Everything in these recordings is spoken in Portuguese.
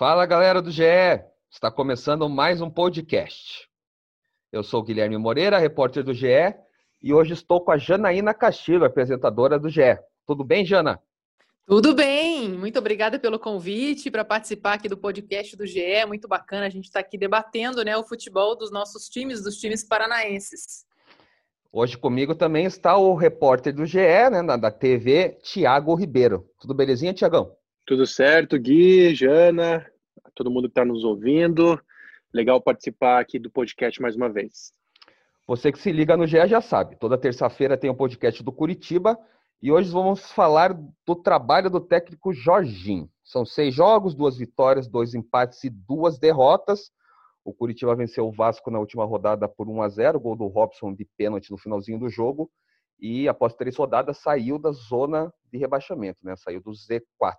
Fala galera do GE, está começando mais um podcast. Eu sou Guilherme Moreira, repórter do GE, e hoje estou com a Janaína Castilho, apresentadora do GE. Tudo bem, Jana? Tudo bem, muito obrigada pelo convite para participar aqui do podcast do GE. Muito bacana a gente estar tá aqui debatendo né, o futebol dos nossos times, dos times paranaenses. Hoje comigo também está o repórter do GE, né, da TV, Tiago Ribeiro. Tudo belezinha, Tiagão? Tudo certo, Gui, Jana, todo mundo que está nos ouvindo. Legal participar aqui do podcast mais uma vez. Você que se liga no GE já sabe, toda terça-feira tem o um podcast do Curitiba e hoje vamos falar do trabalho do técnico Jorginho. São seis jogos, duas vitórias, dois empates e duas derrotas. O Curitiba venceu o Vasco na última rodada por 1 a 0 gol do Robson de pênalti no finalzinho do jogo. E após três rodadas saiu da zona de rebaixamento, né? Saiu do Z4.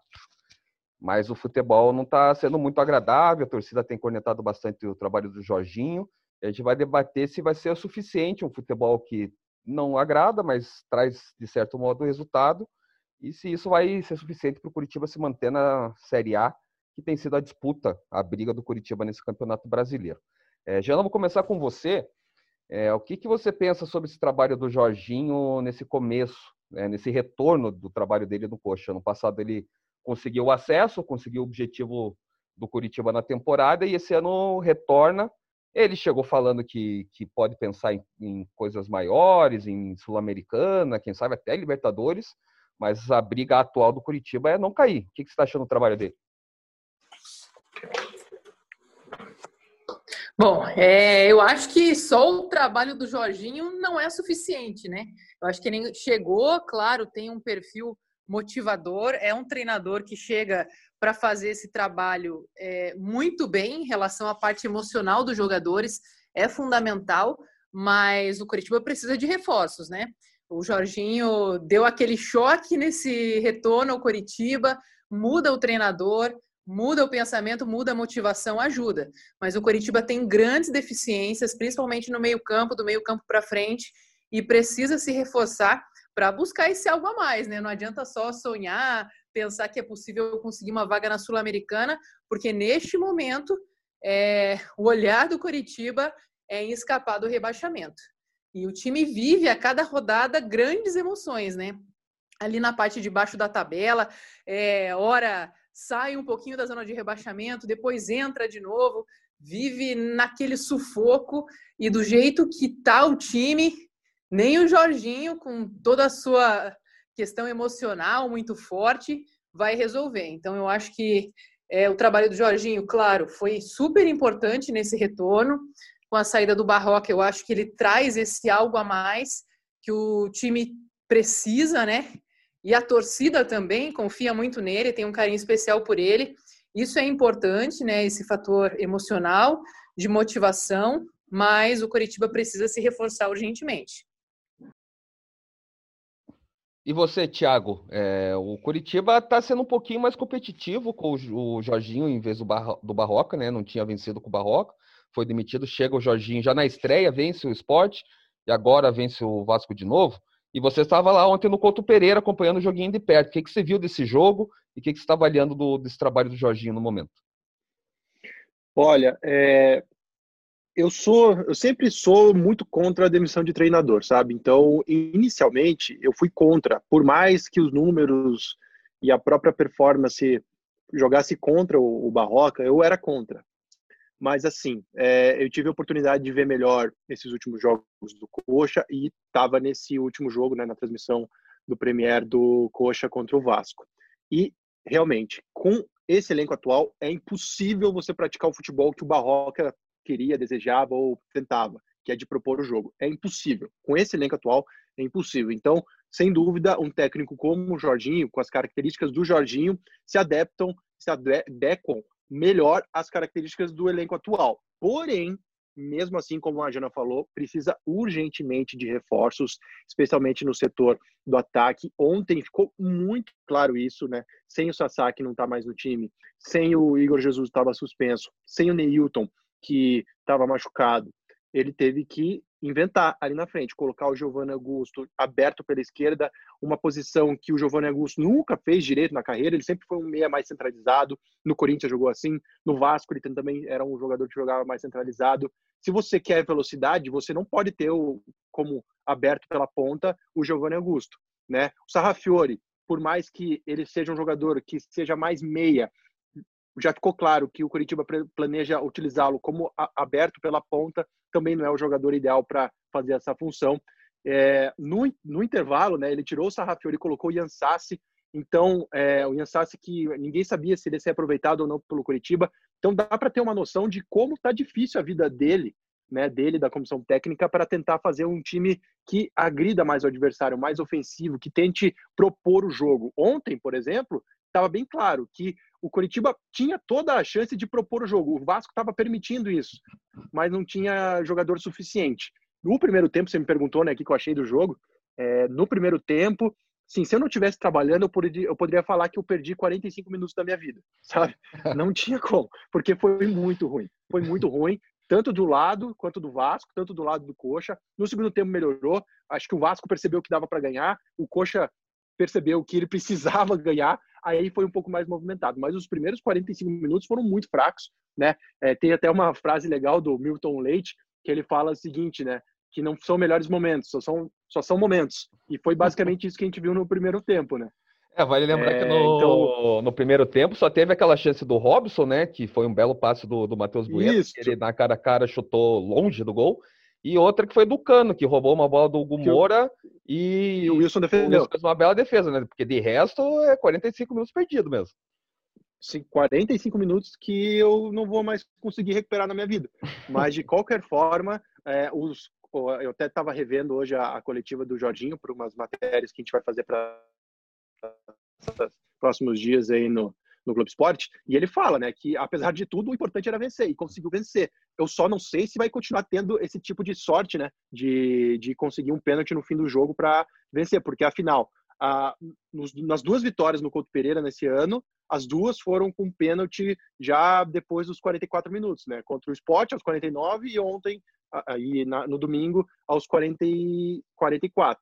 Mas o futebol não está sendo muito agradável, a torcida tem cornetado bastante o trabalho do Jorginho. A gente vai debater se vai ser o suficiente um futebol que não agrada, mas traz, de certo modo, resultado. E se isso vai ser suficiente para o Curitiba se manter na Série A, que tem sido a disputa, a briga do Curitiba nesse campeonato brasileiro. É, Jana, vou começar com você. É, o que, que você pensa sobre esse trabalho do Jorginho nesse começo, né, nesse retorno do trabalho dele no Coxa? No passado ele conseguiu o acesso, conseguiu o objetivo do Curitiba na temporada e esse ano retorna. Ele chegou falando que, que pode pensar em, em coisas maiores, em Sul-Americana, quem sabe até Libertadores, mas a briga atual do Curitiba é não cair. O que, que você está achando do trabalho dele? Bom, é, eu acho que só o trabalho do Jorginho não é suficiente, né? Eu acho que ele chegou, claro, tem um perfil motivador, é um treinador que chega para fazer esse trabalho é, muito bem em relação à parte emocional dos jogadores, é fundamental, mas o Curitiba precisa de reforços, né? O Jorginho deu aquele choque nesse retorno ao Curitiba, muda o treinador, muda o pensamento, muda a motivação, ajuda. Mas o Curitiba tem grandes deficiências, principalmente no meio-campo, do meio-campo para frente, e precisa se reforçar para buscar esse algo a mais, né? Não adianta só sonhar, pensar que é possível conseguir uma vaga na Sul-Americana, porque neste momento é, o olhar do Coritiba é em escapar do rebaixamento. E o time vive a cada rodada grandes emoções, né? Ali na parte de baixo da tabela, é, hora sai um pouquinho da zona de rebaixamento, depois entra de novo, vive naquele sufoco e do jeito que tá o time, nem o Jorginho, com toda a sua questão emocional muito forte, vai resolver. Então, eu acho que é, o trabalho do Jorginho, claro, foi super importante nesse retorno. Com a saída do Barroca, eu acho que ele traz esse algo a mais que o time precisa, né? E a torcida também confia muito nele, tem um carinho especial por ele. Isso é importante, né? Esse fator emocional, de motivação, mas o Curitiba precisa se reforçar urgentemente. E você, Thiago? É, o Curitiba está sendo um pouquinho mais competitivo com o, Jorginho em vez do, Bar, do Barroca, né? Não tinha vencido com o Barroca, foi demitido. Chega o Jorginho já na estreia, vence o esporte e agora vence o Vasco de novo. E você estava lá ontem no Couto Pereira acompanhando o joguinho de perto. O que, que você viu desse jogo e o que, que você está avaliando do, desse trabalho do Jorginho no momento? Olha, é, eu sou, eu sempre sou muito contra a demissão de treinador, sabe? Então, inicialmente, eu fui contra, por mais que os números e a própria performance jogasse contra o, o Barroca, eu era contra. Mas assim, é, eu tive a oportunidade de ver melhor esses últimos jogos do Coxa e estava nesse último jogo, né, na transmissão do Premier do Coxa contra o Vasco. E realmente, com esse elenco atual, é impossível você praticar o futebol que o Barroca queria, desejava ou tentava, que é de propor o jogo. É impossível. Com esse elenco atual, é impossível. Então, sem dúvida, um técnico como o Jorginho, com as características do Jorginho, se adaptam, se adequam melhor às características do elenco atual. Porém, mesmo assim, como a Jana falou, precisa urgentemente de reforços, especialmente no setor do ataque. Ontem ficou muito claro isso, né? Sem o Sasaki não tá mais no time, sem o Igor Jesus estava suspenso, sem o Neilton, que estava machucado, ele teve que inventar ali na frente, colocar o Giovanni Augusto aberto pela esquerda, uma posição que o Giovanni Augusto nunca fez direito na carreira, ele sempre foi um meia mais centralizado, no Corinthians jogou assim, no Vasco ele também era um jogador que jogava mais centralizado. Se você quer velocidade, você não pode ter o, como aberto pela ponta o Giovanni Augusto, né? O Sarrafiore, por mais que ele seja um jogador que seja mais meia, já ficou claro que o Curitiba planeja utilizá-lo como aberto pela ponta, também não é o jogador ideal para fazer essa função. É, no, no, intervalo, né, ele tirou o Sarrafiori e colocou o Ian Sassi, então é, o Ian Sassi que ninguém sabia se ele ia ser aproveitado ou não pelo Curitiba, então dá para ter uma noção de como está difícil a vida dele, né, dele da comissão técnica para tentar fazer um time que agrida mais o adversário, mais ofensivo, que tente propor o jogo. Ontem, por exemplo, estava bem claro que o Coritiba tinha toda a chance de propor o jogo. O Vasco estava permitindo isso, mas não tinha jogador suficiente. No primeiro tempo, você me perguntou, né, o que eu achei do jogo. É, no primeiro tempo, sim, se eu não estivesse trabalhando, eu poderia, eu poderia falar que eu perdi 45 minutos da minha vida, sabe? Não tinha como, porque foi muito ruim. Foi muito ruim, tanto do lado quanto do Vasco, tanto do lado do Coxa. No segundo tempo melhorou. Acho que o Vasco percebeu que dava para ganhar. O Coxa percebeu que ele precisava ganhar aí foi um pouco mais movimentado. Mas os primeiros 45 minutos foram muito fracos, né? É, tem até uma frase legal do Milton Leite que ele fala o seguinte, né? Que não são melhores momentos, só são, só são momentos. E foi basicamente isso que a gente viu no primeiro tempo, né? É, vale lembrar é, que no, então... no primeiro tempo só teve aquela chance do Robson, né? Que foi um belo passe do, do Matheus Bueno, que ele na cara a cara chutou longe do gol. E outra que foi do Cano, que roubou uma bola do Hugo Moura e, e o Wilson defendeu. O Wilson fez uma bela defesa, né? Porque de resto é 45 minutos perdido mesmo. Sim, 45 minutos que eu não vou mais conseguir recuperar na minha vida. Mas de qualquer forma, é, os, eu até estava revendo hoje a, a, coletiva do Jorginho para umas matérias que a gente vai fazer para próximos dias aí no, no Globo Esporte, e ele fala, né, que apesar de tudo, o importante era vencer, e conseguiu vencer. Eu só não sei se vai continuar tendo esse tipo de sorte, né, de, de conseguir um pênalti no fim do jogo para vencer, porque afinal, a, nos, nas duas vitórias no Couto Pereira nesse ano, as duas foram com pênalti já depois dos 44 minutos, né, contra o Sport aos 49 e ontem, aí no domingo, aos 40 e 44.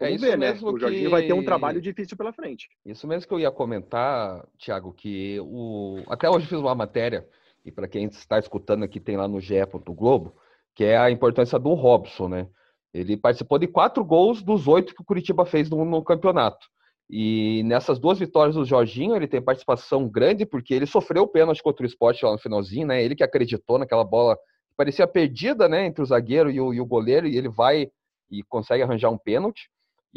É Vamos isso ver, né? mesmo? O Jorginho que... vai ter um trabalho difícil pela frente. Isso mesmo que eu ia comentar, Thiago, que o... até hoje fiz uma matéria, e para quem está escutando aqui tem lá no GE. Globo, que é a importância do Robson, né? Ele participou de quatro gols dos oito que o Curitiba fez no, no campeonato. E nessas duas vitórias do Jorginho, ele tem participação grande, porque ele sofreu o pênalti contra o esporte lá no finalzinho, né? Ele que acreditou naquela bola que parecia perdida, né? Entre o zagueiro e o, e o goleiro, e ele vai e consegue arranjar um pênalti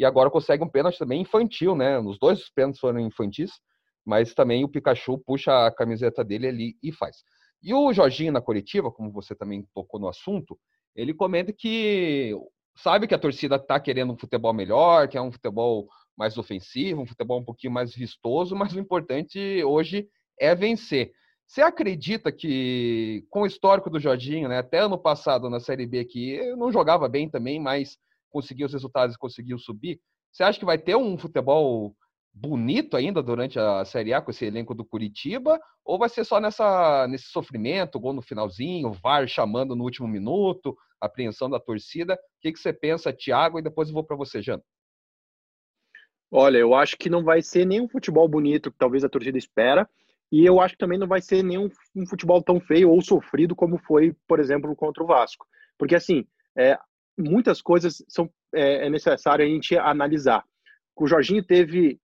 e agora consegue um pênalti também infantil, né? Os dois pênaltis foram infantis, mas também o Pikachu puxa a camiseta dele ali e faz. E o Jorginho na coletiva, como você também tocou no assunto, ele comenta que sabe que a torcida está querendo um futebol melhor, que é um futebol mais ofensivo, um futebol um pouquinho mais vistoso, mas o importante hoje é vencer. Você acredita que, com o histórico do Jorginho, né, até ano passado na Série B, que não jogava bem também, mas conseguiu os resultados e conseguiu subir. Você acha que vai ter um futebol bonito ainda durante a Série A com esse elenco do Curitiba? Ou vai ser só nessa, nesse sofrimento, gol no finalzinho, VAR chamando no último minuto, apreensão da torcida? O que, que você pensa, Thiago? E depois eu vou para você, Jano. Olha, eu acho que não vai ser nenhum futebol bonito que talvez a torcida espera. E eu acho que também não vai ser nenhum um futebol tão feio ou sofrido como foi, por exemplo, contra o Vasco. Porque, assim, é, muitas coisas são é, é necessário a gente analisar. O Jorginho teve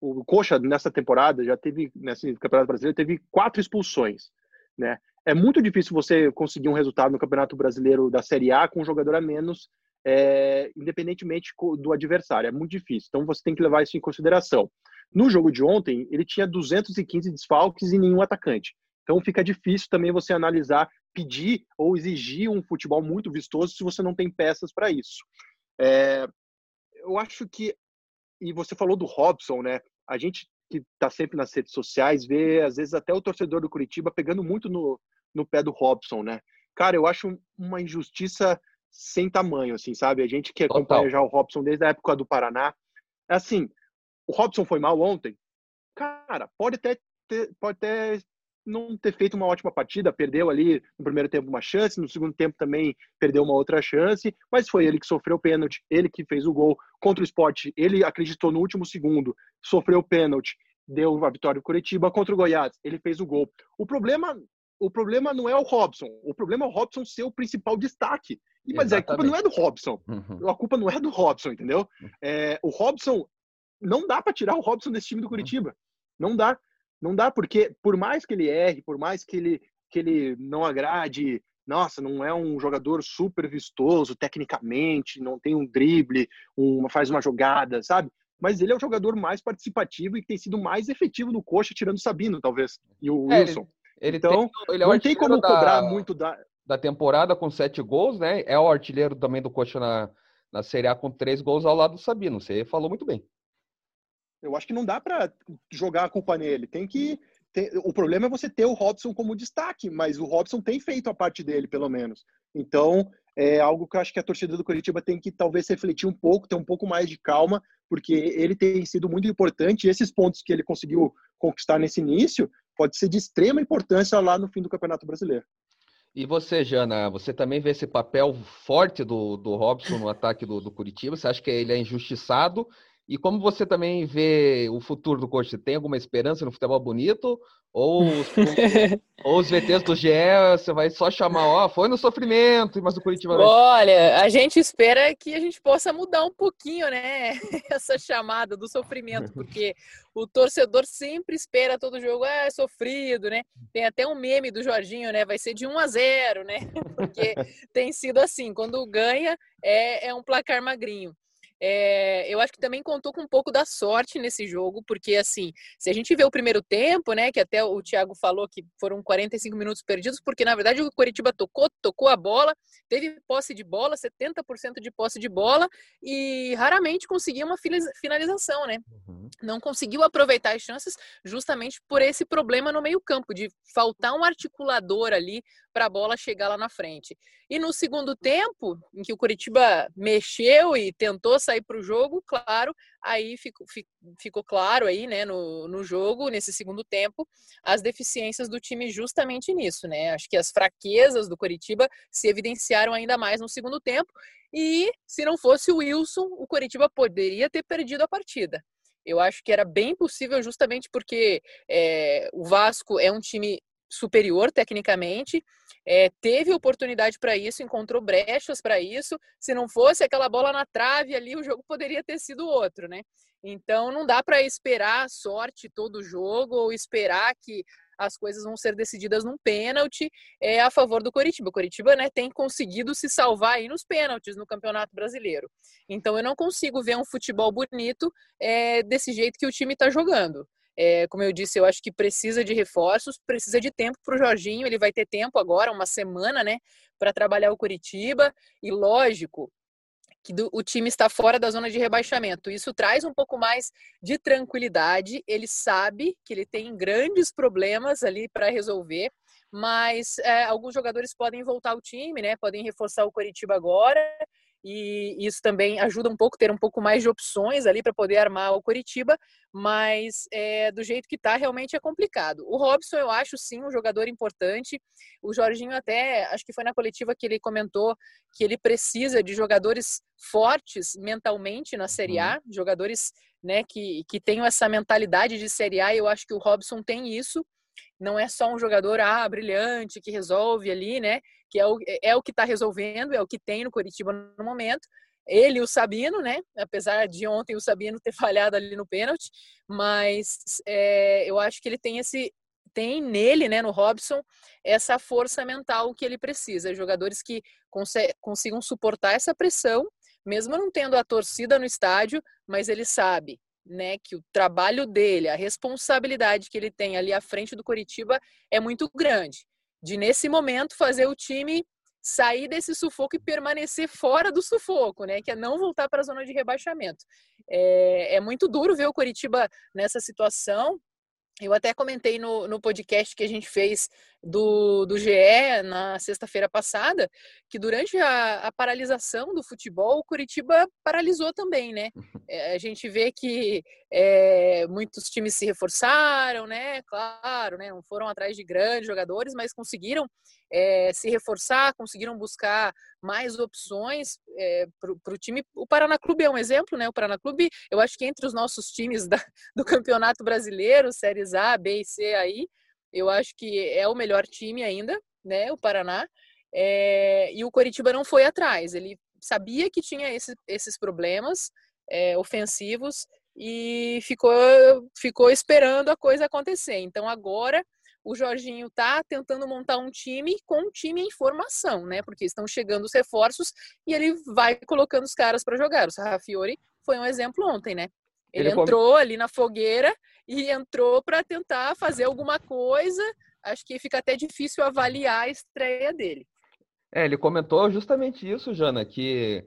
o Coxa nessa temporada já teve nesse Campeonato Brasileiro teve quatro expulsões, né? É muito difícil você conseguir um resultado no Campeonato Brasileiro da Série A com um jogador a menos, é, independentemente do adversário. É muito difícil. Então você tem que levar isso em consideração. No jogo de ontem, ele tinha 215 desfalques e nenhum atacante. Então fica difícil também você analisar, pedir ou exigir um futebol muito vistoso se você não tem peças para isso. É, eu acho que, e você falou do Robson, né? A gente que está sempre nas redes sociais vê, às vezes, até o torcedor do Curitiba pegando muito no, no pé do Robson, né? Cara, eu acho uma injustiça sem tamanho, assim, sabe? A gente que acompanha já o Robson desde a época do Paraná. Assim, o Robson foi mal ontem? Cara, pode até ter, pode até não ter feito uma ótima partida, perdeu ali no primeiro tempo uma chance, no segundo tempo também perdeu uma outra chance, mas foi ele que sofreu o pênalti, ele que fez o gol contra o esporte, ele acreditou no último segundo, sofreu o pênalti, deu a vitória do Curitiba contra o Goiás, ele fez o gol. O problema, o problema não é o Robson, o problema é o Robson ser o principal destaque. E, mas a culpa não é do Robson, uhum. a culpa não é do Robson, entendeu? Uhum. É, o Robson, não dá para tirar o Robson desse time do Curitiba, não dá. Não dá porque, por mais que ele erre, por mais que ele, que ele não agrade, nossa, não é um jogador super vistoso tecnicamente, não tem um drible, uma, faz uma jogada, sabe? Mas ele é o jogador mais participativo e que tem sido mais efetivo no coxa, tirando o Sabino, talvez, e o é, Wilson. Ele, ele então, tem, ele é não tem como da, cobrar muito da... da temporada com sete gols, né? É o artilheiro também do coxa na, na Série A com três gols ao lado do Sabino. Você falou muito bem. Eu acho que não dá para jogar a culpa nele. Tem que. Ter... O problema é você ter o Robson como destaque, mas o Robson tem feito a parte dele, pelo menos. Então, é algo que eu acho que a torcida do Curitiba tem que talvez refletir um pouco, ter um pouco mais de calma, porque ele tem sido muito importante. E esses pontos que ele conseguiu conquistar nesse início pode ser de extrema importância lá no fim do Campeonato Brasileiro. E você, Jana, você também vê esse papel forte do, do Robson no ataque do, do Curitiba? Você acha que ele é injustiçado e como você também vê o futuro do coach? Tem alguma esperança no futebol bonito? Ou os, ou os VTs do GE, você vai só chamar, ó, foi no sofrimento, mas o Curitiba... Olha, a gente espera que a gente possa mudar um pouquinho, né, essa chamada do sofrimento, porque o torcedor sempre espera todo jogo, ah, é sofrido, né? Tem até um meme do Jorginho, né, vai ser de 1 a 0, né? Porque tem sido assim, quando ganha é, é um placar magrinho. É, eu acho que também contou com um pouco da sorte nesse jogo, porque assim, se a gente vê o primeiro tempo, né, que até o Thiago falou que foram 45 minutos perdidos, porque na verdade o Coritiba tocou, tocou a bola, teve posse de bola, 70% de posse de bola e raramente conseguia uma finalização, né? Uhum. Não conseguiu aproveitar as chances justamente por esse problema no meio-campo de faltar um articulador ali para a bola chegar lá na frente. E no segundo tempo, em que o Curitiba mexeu e tentou sair para o jogo, claro, aí ficou, ficou claro aí, né, no, no jogo, nesse segundo tempo, as deficiências do time justamente nisso, né? Acho que as fraquezas do Curitiba se evidenciaram ainda mais no segundo tempo. E se não fosse o Wilson, o Curitiba poderia ter perdido a partida. Eu acho que era bem possível, justamente porque é, o Vasco é um time superior tecnicamente, é, teve oportunidade para isso, encontrou brechas para isso. Se não fosse aquela bola na trave ali, o jogo poderia ter sido outro, né? Então não dá para esperar sorte todo jogo ou esperar que as coisas vão ser decididas num pênalti é, a favor do Coritiba. O Coritiba né, tem conseguido se salvar aí nos pênaltis no Campeonato Brasileiro. Então eu não consigo ver um futebol bonito é, desse jeito que o time está jogando. É, como eu disse, eu acho que precisa de reforços, precisa de tempo para o Jorginho. Ele vai ter tempo agora, uma semana, né, para trabalhar o Curitiba. E lógico que do, o time está fora da zona de rebaixamento. Isso traz um pouco mais de tranquilidade. Ele sabe que ele tem grandes problemas ali para resolver, mas é, alguns jogadores podem voltar ao time, né? Podem reforçar o Curitiba agora e isso também ajuda um pouco ter um pouco mais de opções ali para poder armar o Curitiba, mas é, do jeito que está realmente é complicado. O Robson eu acho sim um jogador importante. O Jorginho até acho que foi na coletiva que ele comentou que ele precisa de jogadores fortes mentalmente na Série A, uhum. jogadores né, que, que tenham essa mentalidade de Série A. E eu acho que o Robson tem isso não é só um jogador ah, brilhante que resolve ali, né? Que é o, é o que está resolvendo, é o que tem no Curitiba no momento. Ele e o Sabino, né? Apesar de ontem o Sabino ter falhado ali no pênalti, mas é, eu acho que ele tem esse tem nele, né, no Robson, essa força mental que ele precisa. Jogadores que consigam suportar essa pressão, mesmo não tendo a torcida no estádio, mas ele sabe né, que o trabalho dele, a responsabilidade que ele tem ali à frente do Curitiba é muito grande. De nesse momento fazer o time sair desse sufoco e permanecer fora do sufoco, né, que é não voltar para a zona de rebaixamento. É, é muito duro ver o Curitiba nessa situação. Eu até comentei no, no podcast que a gente fez do, do GE na sexta-feira passada, que durante a, a, paralisação do futebol, o Curitiba paralisou também, né? É, a gente vê que é, muitos times se reforçaram, né? Claro, né? Não foram atrás de grandes jogadores, mas conseguiram é, se reforçar, conseguiram buscar mais opções é, para o time. O Paraná Clube é um exemplo, né? O Paraná Clube, eu acho que entre os nossos times da, do Campeonato Brasileiro, séries A, B e C aí, eu acho que é o melhor time ainda, né? O Paraná. É, e o Coritiba não foi atrás. Ele sabia que tinha esse, esses problemas é, ofensivos e ficou, ficou esperando a coisa acontecer. Então agora o Jorginho está tentando montar um time com um time em formação, né? Porque estão chegando os reforços e ele vai colocando os caras para jogar. O Sarrafiori foi um exemplo ontem, né? Ele, ele entrou come... ali na fogueira e entrou para tentar fazer alguma coisa. Acho que fica até difícil avaliar a estreia dele. É, ele comentou justamente isso, Jana, que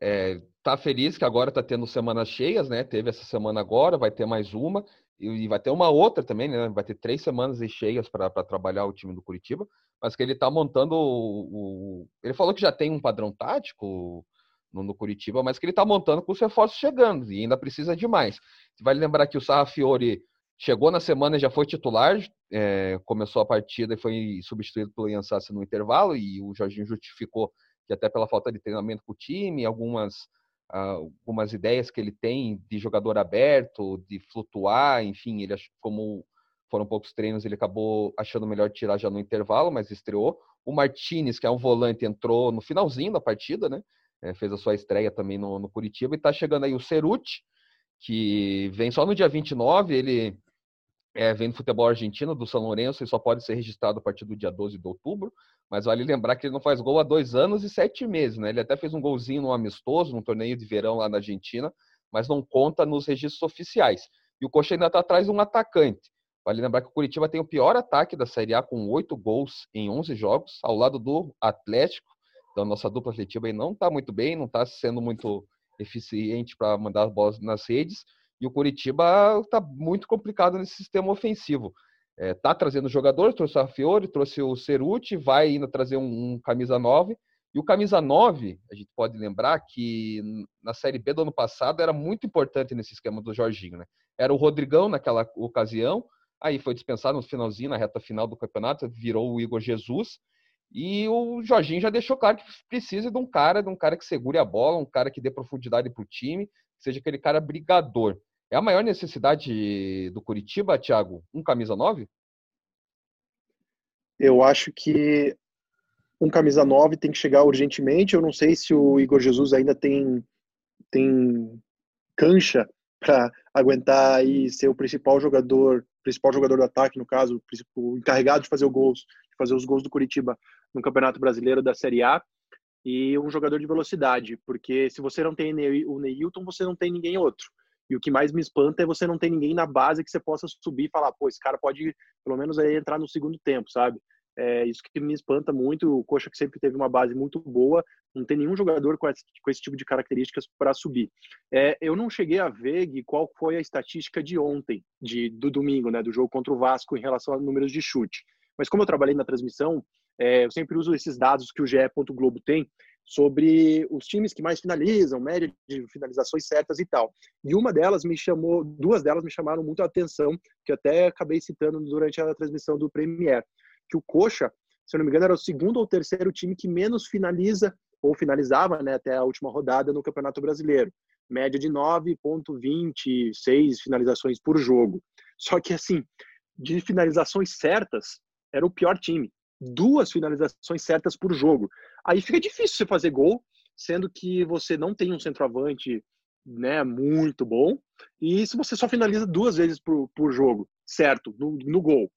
é, tá feliz que agora tá tendo semanas cheias, né? Teve essa semana agora, vai ter mais uma e vai ter uma outra também, né? Vai ter três semanas cheias para trabalhar o time do Curitiba, mas que ele tá montando o, o, Ele falou que já tem um padrão tático no, no, Curitiba, mas que ele tá montando com os reforços chegando e ainda precisa de mais. Você vai lembrar que o Sarra Fiore chegou na semana e já foi titular, é, começou a partida e foi substituído pelo Ian Sassi no intervalo, e o Jorginho justificou que até pela falta de treinamento com o time, algumas, algumas ideias que ele tem de jogador aberto, de flutuar, enfim, ele como foram poucos treinos, ele acabou achando melhor tirar já no intervalo, mas estreou. O Martinez, que é um volante, entrou no finalzinho da partida, né? É, fez a sua estreia também no, no Curitiba, e tá chegando aí o Ceruti, que vem só no dia 29, ele é, vem do futebol argentino, do São Lourenço, e só pode ser registrado a partir do dia 12 de outubro. Mas vale lembrar que ele não faz gol há dois anos e sete meses, né? Ele até fez um golzinho no amistoso, num torneio de verão lá na Argentina, mas não conta nos registros oficiais. E o Coxa ainda está atrás de um atacante. Vale lembrar que o Curitiba tem o pior ataque da Série A, com oito gols em 11 jogos, ao lado do Atlético. Então, nossa dupla afetiva aí não está muito bem, não está sendo muito eficiente para mandar as bolas nas redes. E o Curitiba está muito complicado nesse sistema ofensivo é, tá trazendo jogador, trouxe o Fiore, trouxe o Ceruti, vai ainda trazer um, um, camisa 9. E o camisa 9, a gente pode lembrar que na Série B do ano passado era muito importante nesse esquema do Jorginho, né? Era o Rodrigão naquela ocasião, aí foi dispensado no finalzinho, na reta final do campeonato, virou o Igor Jesus. E o Jorginho já deixou claro que precisa de um cara, de um cara que segure a bola, um cara que dê profundidade para o time, que seja aquele cara brigador. É a maior necessidade do Curitiba, Thiago? Um camisa 9? Eu acho que um camisa 9 tem que chegar urgentemente. Eu não sei se o Igor Jesus ainda tem, tem cancha para aguentar e ser o principal jogador, principal jogador do ataque, no caso, o encarregado de fazer os gols, de fazer os gols do Curitiba no Campeonato Brasileiro da Série A. E um jogador de velocidade, porque se você não tem o Neilton, você não tem ninguém outro. E o que mais me espanta é você não ter ninguém na base que você possa subir e falar, pô, esse cara pode pelo menos aí entrar no segundo tempo, sabe? É isso que me espanta muito. O Coxa que sempre teve uma base muito boa, não tem nenhum jogador com esse, com esse tipo de características para subir. É, eu não cheguei a ver Gui, qual foi a estatística de ontem, de, do domingo, né, do jogo contra o Vasco em relação a números de chute. Mas como eu trabalhei na transmissão, é, eu sempre uso esses dados que o GE. Globo tem sobre os times que mais finalizam, média de finalizações certas e tal. E uma delas me chamou, duas delas me chamaram muito a atenção, que até acabei citando durante a transmissão do Premier, que o Coxa, se eu não me engano, era o segundo ou terceiro time que menos finaliza ou finalizava, né, até a última rodada no Campeonato Brasileiro. Média de 9.26 finalizações por jogo. Só que assim, de finalizações certas, era o pior time duas finalizações certas por jogo. Aí fica difícil você fazer gol, sendo que você não tem um centroavante né, muito bom, e se você só finaliza duas vezes por, por jogo, certo, no, no gol.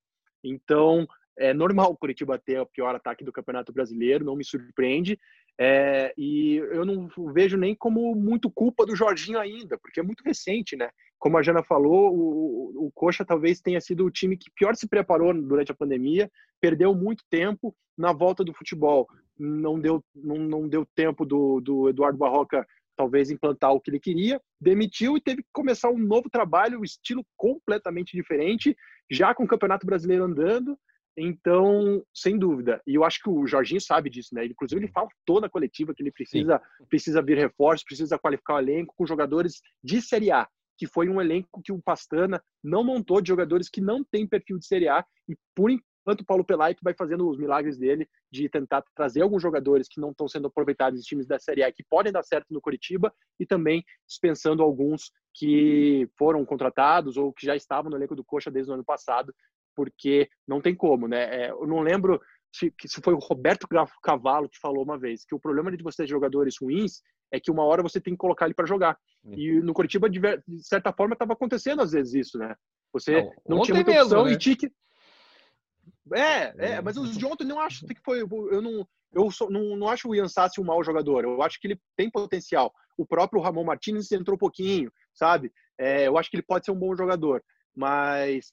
Então, é normal o Curitiba ter o pior ataque do Campeonato Brasileiro, não me surpreende. É, e eu não vejo nem como muito culpa do Jorginho ainda, porque é muito recente, né? Como a Jana falou, o, o Coxa talvez tenha sido o time que pior se preparou durante a pandemia, perdeu muito tempo na volta do futebol. Não deu, não, não deu tempo do, do Eduardo Barroca talvez implantar o que ele queria, demitiu e teve que começar um novo trabalho, um estilo completamente diferente, já com o Campeonato Brasileiro andando, Então, sem dúvida. E eu acho que o Jorginho sabe disso, né? Inclusive, ele faltou na coletiva que ele precisa, precisa vir reforço, precisa qualificar o elenco com jogadores de Série A, que foi um elenco que o Pastana não montou de jogadores que não têm perfil de Série A. E, por enquanto, o Paulo Pelaito vai fazendo os milagres dele de tentar trazer alguns jogadores que não estão sendo aproveitados em times da Série A que podem dar certo no Curitiba e também dispensando alguns que foram contratados ou que já estavam no elenco do Coxa desde o ano passado porque não tem como, né? É, eu não lembro se, se foi o Roberto Cavallo que falou uma vez que o problema de você ter jogadores ruins é que uma hora você tem que colocar ele para jogar. E no Curitiba, de, certa forma, estava acontecendo às vezes isso, né? Você não, não tinha muita mesmo, opção né? e tinha que... É, é, mas os de ontem não acho que foi. Eu não, eu só, não, não acho o Ian Sassi um mau jogador. Eu acho que ele tem potencial. O próprio Ramon Martinez entrou um pouquinho, sabe? É, eu acho que ele pode ser um bom jogador. Mas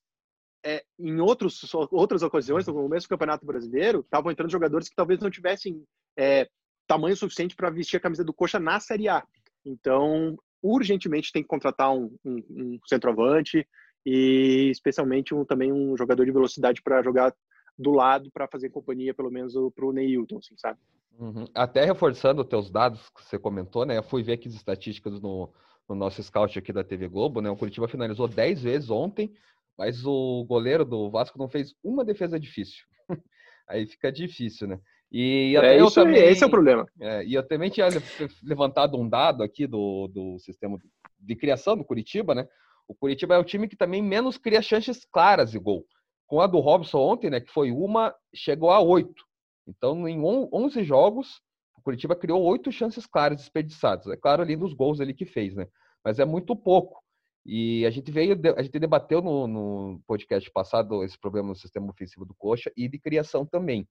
é, em outros, outras ocasiões, no começo do Campeonato Brasileiro, estavam entrando jogadores que talvez não tivessem é, tamanho suficiente para vestir a camisa do Coxa na Série A. Então, urgentemente tem que contratar um, um, um centroavante e especialmente um, também um jogador de velocidade para jogar do lado para fazer companhia, pelo menos, para o Neilton, assim, sabe? Uhum. Até reforçando os teus dados que você comentou, né? Eu fui ver aqui as estatísticas no, no nosso scout aqui da TV Globo, né? O Curitiba finalizou 10 vezes ontem, mas o goleiro do Vasco não fez uma defesa difícil. aí fica difícil, né? E é, isso, também, esse é o problema. É, e eu também tinha levantado um dado aqui do, do sistema de criação do Curitiba, né? O Curitiba é o time que também menos cria chances claras de gol. Com a do Robson ontem, né, que foi uma, chegou a oito. Então, em 11 jogos, o Curitiba criou oito chances claras desperdiçadas. É claro, ali nos gols ali que fez, né? Mas é muito pouco. E a gente veio, a gente debateu no, no podcast passado esse problema no sistema ofensivo do Coxa e de criação também.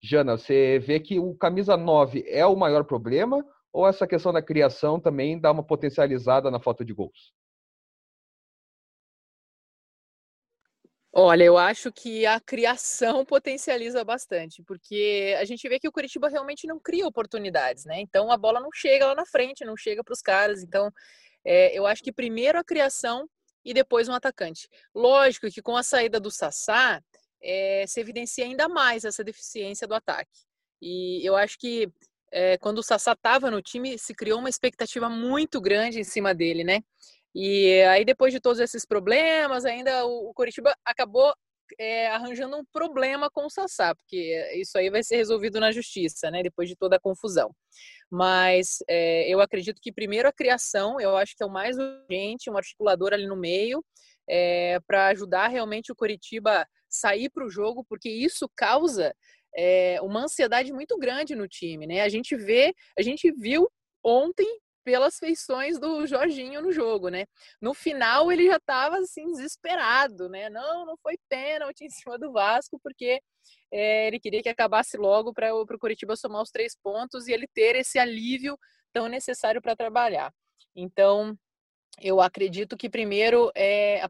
Jana, você vê que o camisa 9 é o maior problema ou essa questão da criação também dá uma potencializada na falta de gols? Olha, eu acho que a criação potencializa bastante, porque a gente vê que o Curitiba realmente não cria oportunidades, né? Então a bola não chega lá na frente, não chega para os caras. Então é, eu acho que primeiro a criação e depois um atacante. Lógico que com a saída do Sassá, é, se evidencia ainda mais essa deficiência do ataque. E eu acho que é, quando o Sassá estava no time, se criou uma expectativa muito grande em cima dele, né? E aí, depois de todos esses problemas, ainda o, o Coritiba acabou é, arranjando um problema com o Sassá, porque isso aí vai ser resolvido na justiça, né? Depois de toda a confusão. Mas é, eu acredito que primeiro a criação, eu acho que é o mais urgente, um articulador ali no meio, é, para ajudar realmente o Coritiba sair para o jogo, porque isso causa é, uma ansiedade muito grande no time, né? A gente vê, a gente viu ontem pelas feições do Jorginho no jogo, né? No final ele já estava assim desesperado, né? Não, não foi pênalti em cima do Vasco porque é, ele queria que acabasse logo para o Curitiba somar os três pontos e ele ter esse alívio tão necessário para trabalhar. Então, eu acredito que primeiro é a,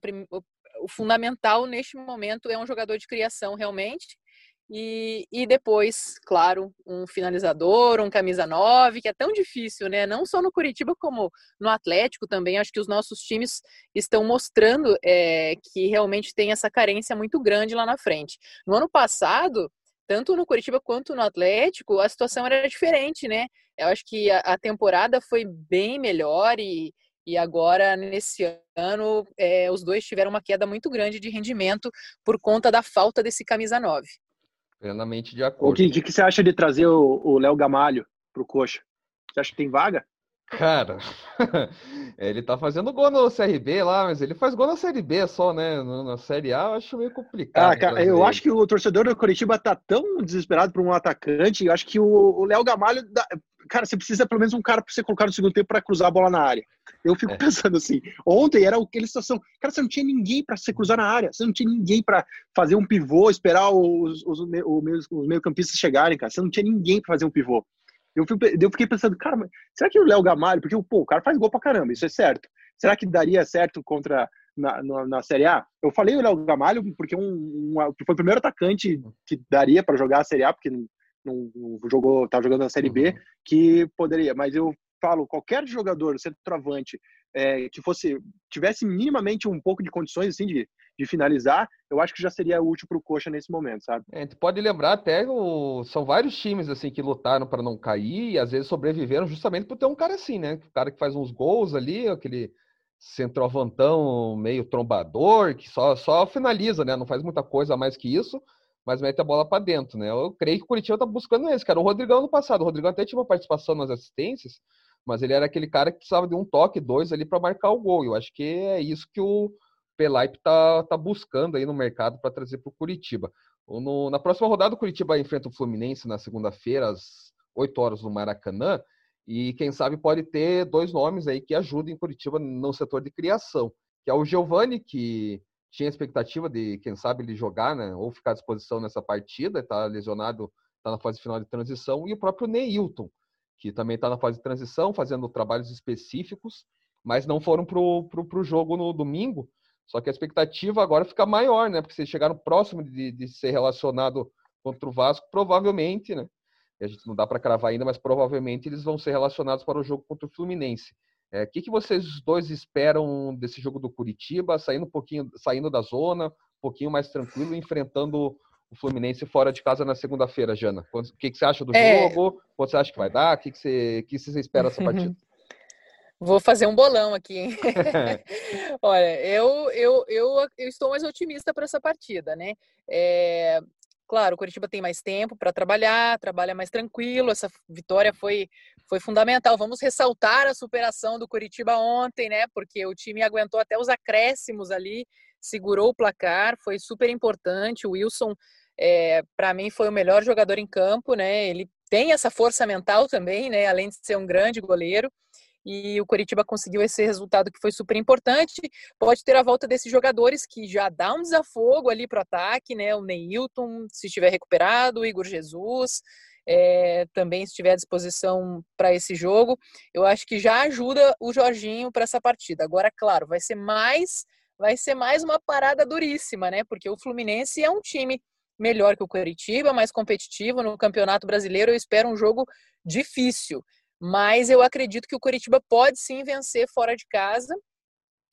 o fundamental neste momento é um jogador de criação realmente e, e depois, claro, um finalizador, um camisa 9, que é tão difícil, né? Não só no Curitiba, como no Atlético também. Acho que os nossos times estão mostrando é, que realmente tem essa carência muito grande lá na frente. No ano passado, tanto no Curitiba quanto no Atlético, a situação era diferente, né? Eu acho que a, a temporada foi bem melhor e, e agora, nesse ano, é, os dois tiveram uma queda muito grande de rendimento por conta da falta desse camisa 9. Plenamente de acordo. O que, que, que você acha de trazer o Léo Gamalho pro Coxa? Você acha que tem vaga? Cara, ele tá fazendo gol no CRB lá, mas ele faz gol na Série B só, né? Na Série A eu acho meio complicado. Ah, cara, eu acho que o torcedor do Curitiba tá tão desesperado por um atacante, eu acho que o Léo Gamalho. Dá... Cara, você precisa pelo menos um cara pra você colocar no segundo tempo para cruzar a bola na área. Eu fico é. pensando assim, ontem era aquela situação, cara, você não tinha ninguém para você cruzar na área, você não tinha ninguém para fazer um pivô, esperar os, os, os, os meio-campistas chegarem, cara, você não tinha ninguém para fazer um pivô. Eu, eu fiquei pensando, cara, será que o Léo Gamalho, porque pô, o cara faz gol pra caramba, isso é certo. Será que daria certo contra na, na, na Série A? Eu falei o Léo Gamalho porque um, um, foi o primeiro atacante que daria para jogar a Série A, porque não, não, não jogou, tá jogando na Série uhum. B, que poderia. Mas eu falo, qualquer jogador centroavante é, que fosse tivesse minimamente um pouco de condições assim de, de finalizar, eu acho que já seria útil para o Coxa nesse momento, sabe? É, gente pode lembrar até o... são vários times assim que lutaram para não cair e às vezes sobreviveram justamente por ter um cara assim, né? O cara que faz uns gols ali, aquele centroavantão meio trombador, que só, só finaliza, né? Não faz muita coisa mais que isso, mas mete a bola para dentro, né? Eu creio que o Curitiba tá buscando esse, cara. O Rodrigão no passado, o Rodrigão até tinha uma participação nas assistências, mas ele era aquele cara que precisava de um toque, dois ali para marcar o gol. Eu acho que é isso que o Pelaipe tá, tá buscando aí no mercado para trazer para o Curitiba. No, na próxima rodada, o Curitiba enfrenta o Fluminense na segunda-feira, às 8 horas no Maracanã. E quem sabe pode ter dois nomes aí que ajudem Curitiba no setor de criação, que é o Giovani, que tinha expectativa de, quem sabe, ele jogar, né, ou ficar à disposição nessa partida, está lesionado, está na fase final de transição, e o próprio Neilton, que também está na fase de transição, fazendo trabalhos específicos, mas não foram para o jogo no domingo. Só que a expectativa agora fica maior, né? Porque se chegaram próximo de, de ser relacionado contra o Vasco, provavelmente, né? a gente não dá para cravar ainda, mas provavelmente eles vão ser relacionados para o jogo contra o Fluminense. O é, que, que vocês dois esperam desse jogo do Curitiba, saindo um pouquinho, saindo da zona, um pouquinho mais tranquilo, enfrentando o Fluminense fora de casa na segunda-feira, Jana? O que, que você acha do é... jogo? Quanto você acha que vai dar? O que, que, você, que você espera dessa partida? Vou fazer um bolão aqui, hein? Olha, eu, eu, eu, eu estou mais otimista para essa partida, né? É, Claro, o Curitiba tem mais tempo para trabalhar, trabalha mais tranquilo. Essa vitória foi, foi fundamental. Vamos ressaltar a superação do Curitiba ontem, né? Porque o time aguentou até os acréscimos ali, segurou o placar, foi super importante. O Wilson, é, para mim, foi o melhor jogador em campo, né? Ele tem essa força mental também, né? Além de ser um grande goleiro e o Coritiba conseguiu esse resultado que foi super importante. Pode ter a volta desses jogadores que já dá um desafogo ali para o ataque, né? O Neilton, se estiver recuperado, o Igor Jesus, é, também estiver à disposição para esse jogo. Eu acho que já ajuda o Jorginho para essa partida. Agora, claro, vai ser mais vai ser mais uma parada duríssima, né? Porque o Fluminense é um time melhor que o Curitiba, mais competitivo no Campeonato Brasileiro. Eu espero um jogo difícil mas eu acredito que o Curitiba pode sim vencer fora de casa.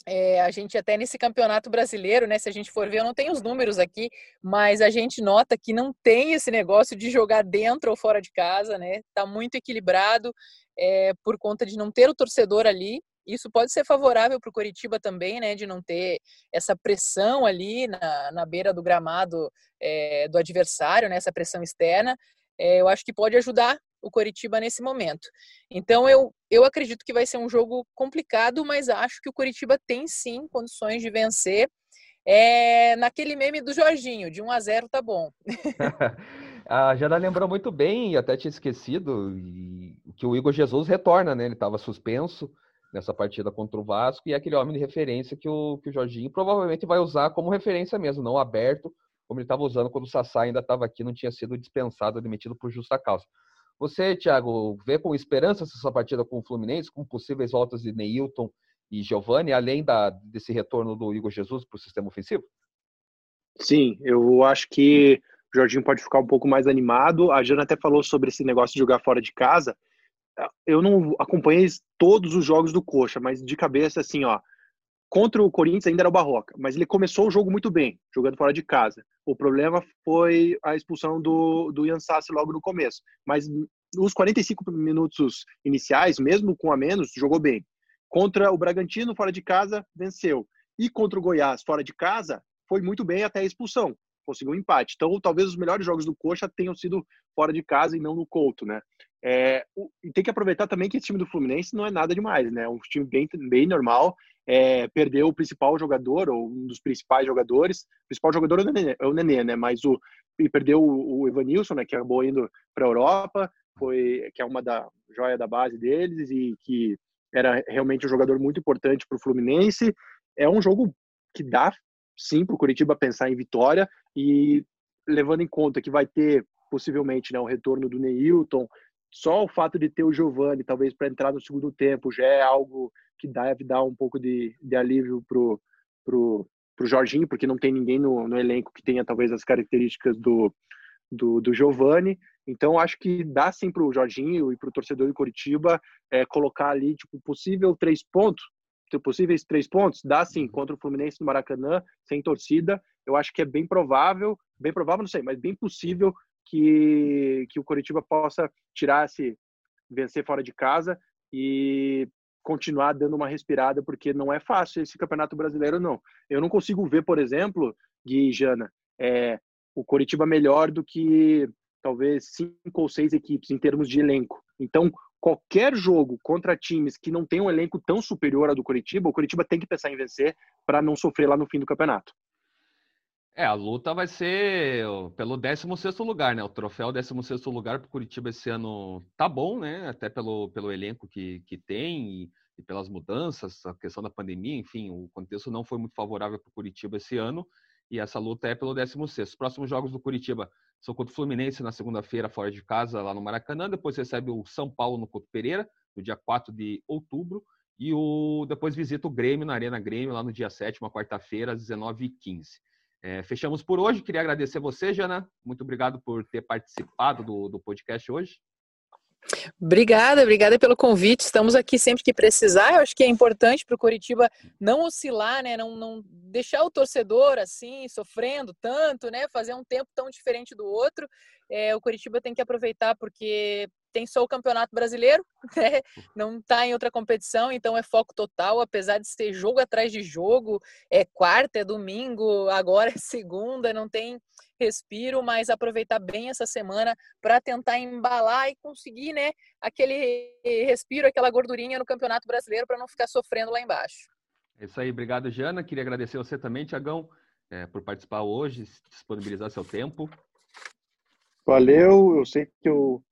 É, a gente até nesse campeonato brasileiro, né? Se a gente for ver, eu não tenho os números aqui, mas a gente nota que não tem esse negócio de jogar dentro ou fora de casa, né? Tá muito equilibrado é, por conta de não ter o torcedor ali. Isso pode ser favorável para o Curitiba também, né? De não ter essa pressão ali na, na beira do gramado é, do adversário, né? Essa pressão externa. Eu acho que pode ajudar o Coritiba nesse momento. Então eu, eu acredito que vai ser um jogo complicado, mas acho que o Coritiba tem sim condições de vencer. É, naquele meme do Jorginho, de 1 a 0 tá bom. a Jana lembrou muito bem, e até tinha esquecido, que o Igor Jesus retorna, né? Ele estava suspenso nessa partida contra o Vasco, e é aquele homem de referência que o, que o Jorginho provavelmente vai usar como referência mesmo, não aberto, como ele estava usando quando o Sassá ainda estava aqui, não tinha sido dispensado, demitido por justa causa. Você, Thiago, vê com esperança essa partida com o Fluminense, com possíveis voltas de Neilton e Giovani, além da, desse retorno do Igor Jesus para o sistema ofensivo? Sim, eu acho que o Jorginho pode ficar um pouco mais animado. A Jana até falou sobre esse negócio de jogar fora de casa. Eu não acompanhei todos os jogos do Coxa, mas de cabeça, assim, ó, Contra o Corinthians ainda era o Barroca, mas ele começou o jogo muito bem, jogando fora de casa. O problema foi a expulsão do, do Ian Sassi logo no começo. Mas os 45 minutos iniciais, mesmo com a menos, jogou bem. Contra o Bragantino, fora de casa, venceu. E contra o Goiás, fora de casa, foi muito bem até a expulsão. Conseguiu um empate. Então, talvez os melhores jogos do Coxa tenham sido fora de casa e não no Couto, né? É, e tem que aproveitar também que esse time do Fluminense não é nada demais, né? É um time bem, bem normal é, perdeu o principal jogador, ou um dos principais jogadores. O principal jogador é o Nenê, é né? Mas o, e perdeu o, o Evanilson, né? Que acabou indo para a Europa, foi, que é uma da joia da base deles e que era realmente um jogador muito importante para o Fluminense. É um jogo que dá, sim, para o Curitiba pensar em vitória e levando em conta que vai ter possivelmente né, o retorno do Neilton, só o fato de ter o Giovani, talvez para entrar no segundo tempo, já é algo que deve dar um pouco de, de alívio pro, pro, pro Jorginho, porque não tem ninguém no, no elenco que tenha talvez as características do, do, do Giovani. Então, acho que dá sim para o Jorginho e para o torcedor de Curitiba é, colocar ali, tipo, possível três pontos. possíveis três pontos? Dá sim, contra o Fluminense no Maracanã, sem torcida. Eu acho que é bem provável, bem provável, não sei, mas bem possível que, que o Coritiba possa tirar esse, vencer fora de casa e continuar dando uma respirada, porque não é fácil esse Campeonato Brasileiro, não. Eu não consigo ver, por exemplo, Gui e Jana, é, o Coritiba melhor do que talvez cinco ou seis equipes em termos de elenco. Então, qualquer jogo contra times que não tem um elenco tão superior ao do Curitiba, o Curitiba tem que pensar em vencer para não sofrer lá no fim do campeonato. É, a luta vai ser pelo 16 lugar, né? O troféu 16 lugar para o Curitiba esse ano tá bom, né? Até pelo, pelo elenco que, que tem e, e pelas mudanças, a questão da pandemia, enfim, o contexto não foi muito favorável para o Curitiba esse ano e essa luta é pelo 16. Os próximos jogos do Curitiba são contra o Fluminense na segunda-feira, fora de casa, lá no Maracanã. Depois recebe o São Paulo no Couto Pereira, no dia 4 de outubro. E o, depois visita o Grêmio na Arena Grêmio, lá no dia 7, uma quarta-feira, às 19h15. É, fechamos por hoje. Queria agradecer você, Jana. Muito obrigado por ter participado do, do podcast hoje. Obrigada, obrigada pelo convite. Estamos aqui sempre que precisar. Eu acho que é importante para o Curitiba não oscilar, né? Não, não deixar o torcedor assim sofrendo tanto, né? Fazer um tempo tão diferente do outro. É, o Curitiba tem que aproveitar porque tem só o Campeonato Brasileiro, né? não está em outra competição, então é foco total, apesar de ser jogo atrás de jogo, é quarta, é domingo, agora é segunda, não tem respiro, mas aproveitar bem essa semana para tentar embalar e conseguir, né, aquele respiro, aquela gordurinha no Campeonato Brasileiro para não ficar sofrendo lá embaixo. É isso aí, obrigado, Jana. Queria agradecer você também, Tiagão, é, por participar hoje, disponibilizar seu tempo. Valeu, eu sei que eu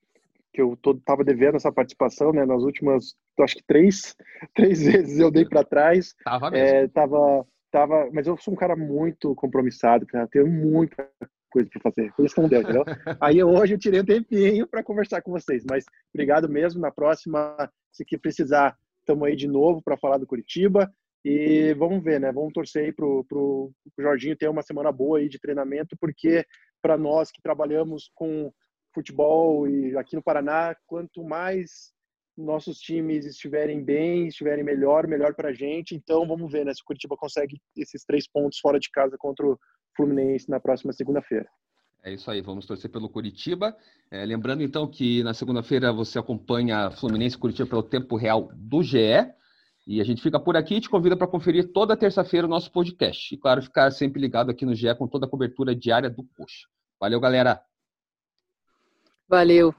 que eu estava devendo essa participação, né? Nas últimas, acho que três, três vezes eu dei para trás. Tava mesmo. É, tava, tava, mas eu sou um cara muito compromissado, cara. Tenho muita coisa para fazer. Por isso que não deu, entendeu? Aí hoje eu tirei um tempinho para conversar com vocês. Mas obrigado mesmo. Na próxima, se que precisar, estamos aí de novo para falar do Curitiba. E vamos ver, né? Vamos torcer aí pro, pro, pro Jorginho ter uma semana boa aí de treinamento, porque para nós que trabalhamos com futebol e aqui no Paraná, quanto mais nossos times estiverem bem, estiverem melhor, melhor para a gente. Então vamos ver né, se o Curitiba consegue esses três pontos fora de casa contra o Fluminense na próxima segunda-feira. É isso aí, vamos torcer pelo Curitiba. É, lembrando então que na segunda-feira você acompanha Fluminense e Curitiba pelo tempo real do GE. E a gente fica por aqui e te convida para conferir toda terça-feira o nosso podcast. E claro, ficar sempre ligado aqui no GE com toda a cobertura diária do Coxa. Valeu, galera! Valeu!